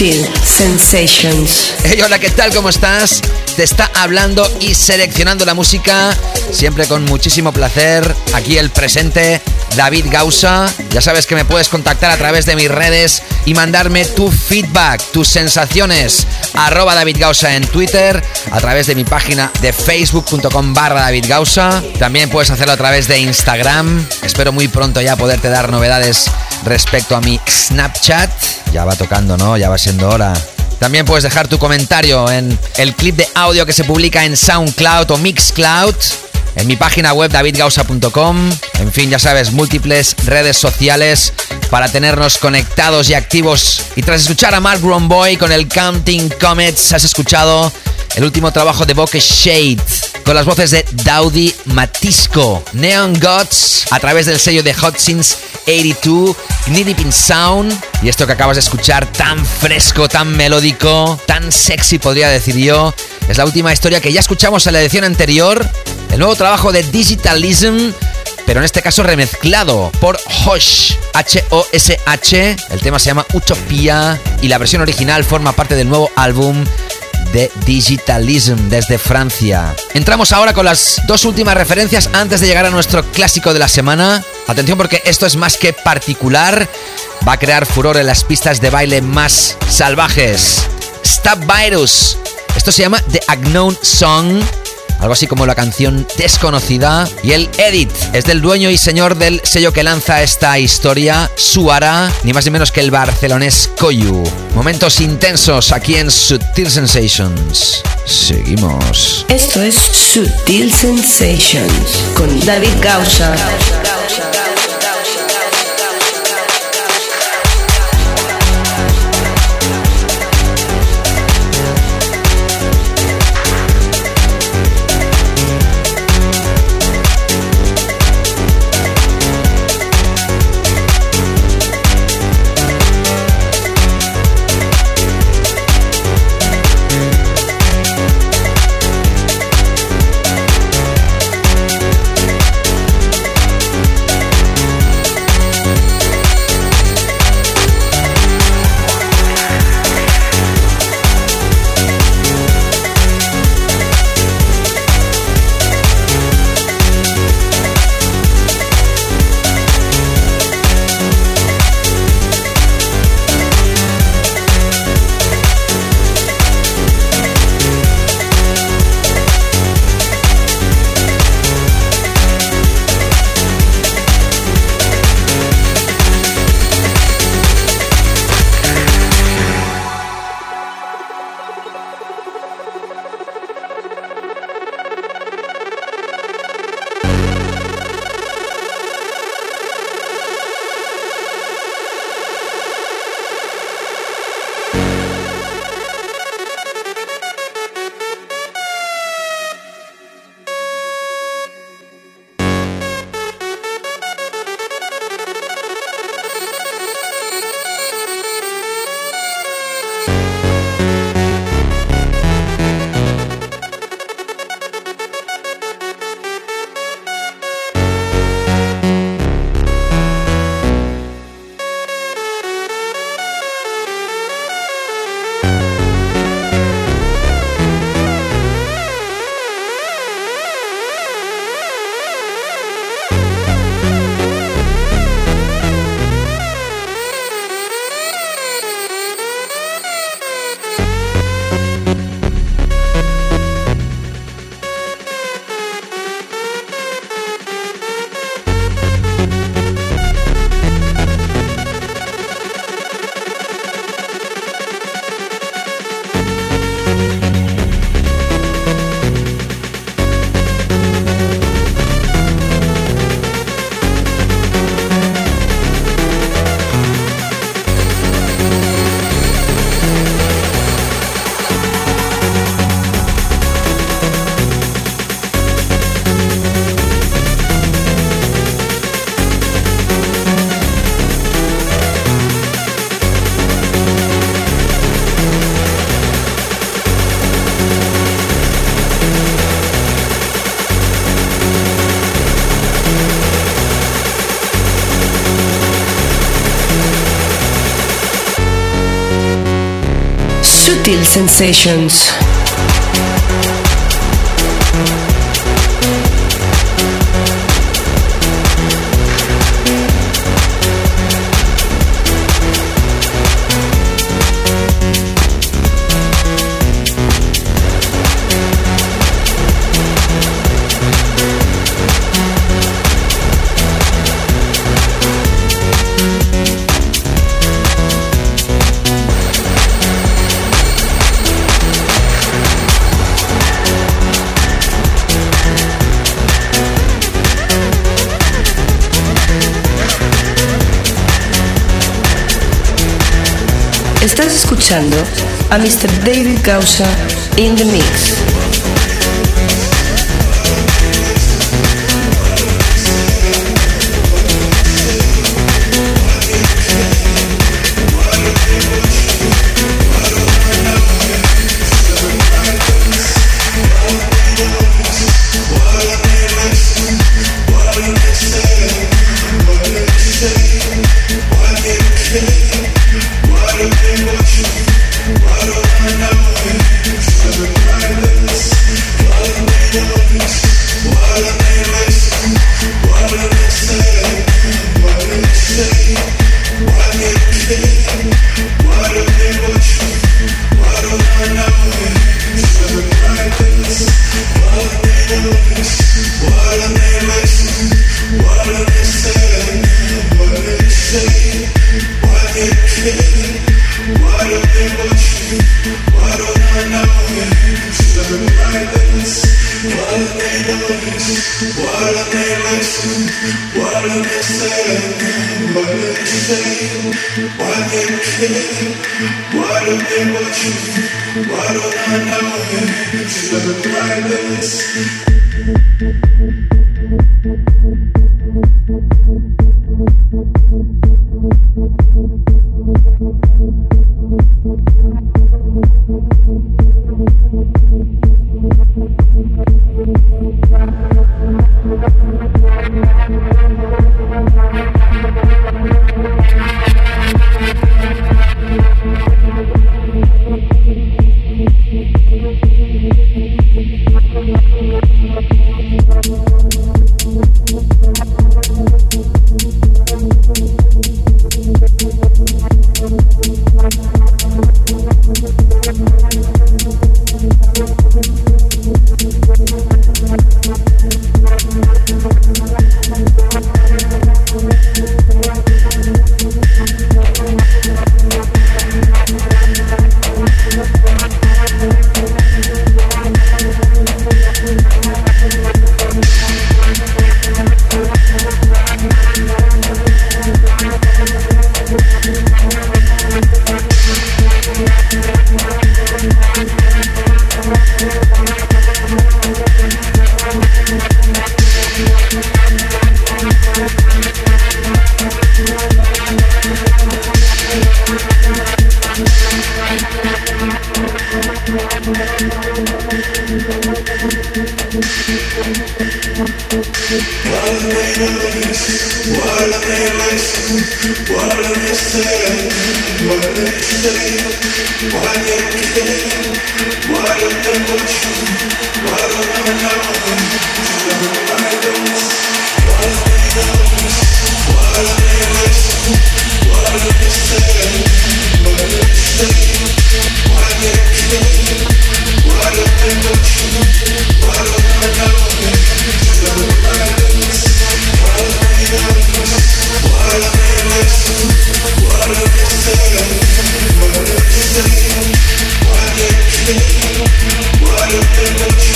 Sutil Sensations. Hey, hola, ¿qué tal? ¿Cómo estás? Te está hablando y seleccionando la música, siempre con muchísimo placer. Aquí el presente, David Gausa. Ya sabes que me puedes contactar a través de mis redes y mandarme tu feedback, tus sensaciones. Arroba David Gausa en Twitter, a través de mi página de facebook.com barra David Gausa. También puedes hacerlo a través de Instagram. Espero muy pronto ya poderte dar novedades respecto a mi Snapchat. Ya va tocando, ¿no? Ya va siendo hora. También puedes dejar tu comentario en el clip de audio que se publica en SoundCloud o Mixcloud en mi página web davidgausa.com. En fin, ya sabes, múltiples redes sociales para tenernos conectados y activos. Y tras escuchar a Mark Romboy con el Counting Comets, has escuchado el último trabajo de Bokeh Shade con las voces de Daudi Matisco, Neon Gods, a través del sello de Since 82, Knee Sound. Y esto que acabas de escuchar, tan fresco, tan melódico, tan sexy, podría decir yo, es la última historia que ya escuchamos en la edición anterior. El nuevo trabajo de Digitalism pero en este caso remezclado por Hosh, H-O-S-H. El tema se llama Utopia y la versión original forma parte del nuevo álbum de Digitalism desde Francia. Entramos ahora con las dos últimas referencias antes de llegar a nuestro clásico de la semana. Atención porque esto es más que particular, va a crear furor en las pistas de baile más salvajes. Stop Virus. Esto se llama The Unknown Song algo así como la canción desconocida. Y el edit es del dueño y señor del sello que lanza esta historia, Suara, ni más ni menos que el barcelonés Koyu. Momentos intensos aquí en Sutil Sensations. Seguimos. Esto es Sutil Sensations con David Gausa. Sensations. A Mr. David Gausa in the mix. Why What a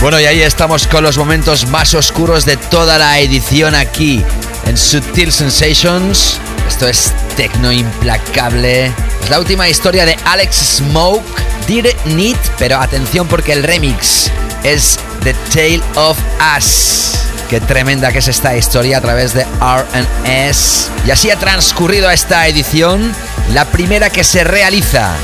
Bueno, y ahí estamos con los momentos más oscuros de toda la edición aquí en Sutil Sensations. Esto es tecno implacable. Es la última historia de Alex Smoke, Didn't Need, pero atención porque el remix es The Tale of Us. Qué tremenda que es esta historia a través de RS. Y así ha transcurrido esta edición, la primera que se realiza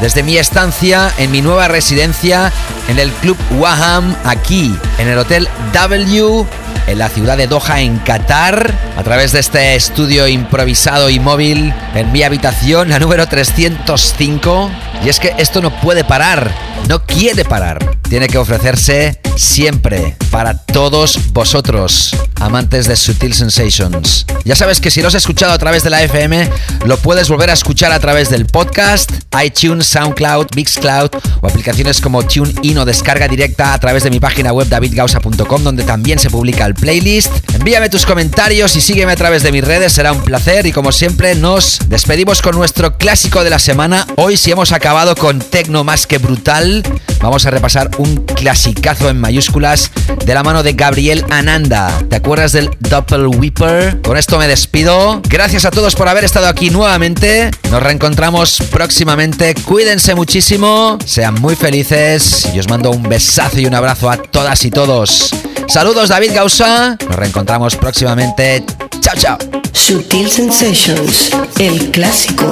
desde mi estancia en mi nueva residencia en el Club Waham, aquí en el Hotel W, en la ciudad de Doha, en Qatar, a través de este estudio improvisado y móvil en mi habitación, la número 305. Y es que esto no puede parar, no quiere parar. Tiene que ofrecerse siempre para todos vosotros, amantes de Sutil Sensations. Ya sabes que si lo has escuchado a través de la FM, lo puedes volver a escuchar a través del podcast, iTunes, SoundCloud, Mixcloud o aplicaciones como TuneIn o descarga directa a través de mi página web davidgausa.com donde también se publica el playlist. Envíame tus comentarios y sígueme a través de mis redes, será un placer y como siempre nos despedimos con nuestro clásico de la semana. Hoy si hemos acabado con Tecno más que brutal, vamos a repasar un clasicazo en mayúsculas de la mano de Gabriel Ananda. ¿Te acuerdas del Doppelweeper? Con esto me despido. Gracias a todos por haber estado aquí nuevamente. Nos reencontramos próximamente. Cuídense muchísimo, sean muy felices y os mando un besazo y un abrazo a todas y todos. Saludos David Gausa. Nos reencontramos próximamente. Chao, chao. Sutil Sensations, el clásico.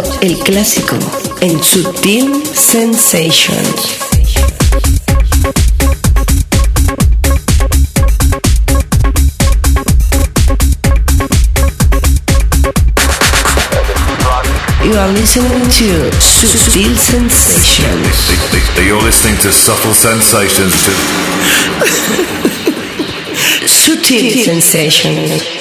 Escuchando el clásico en Sutil Sensations. You are listening to Sutil Sensations. You're listening to Subtle Sensations. Sutil Sensations.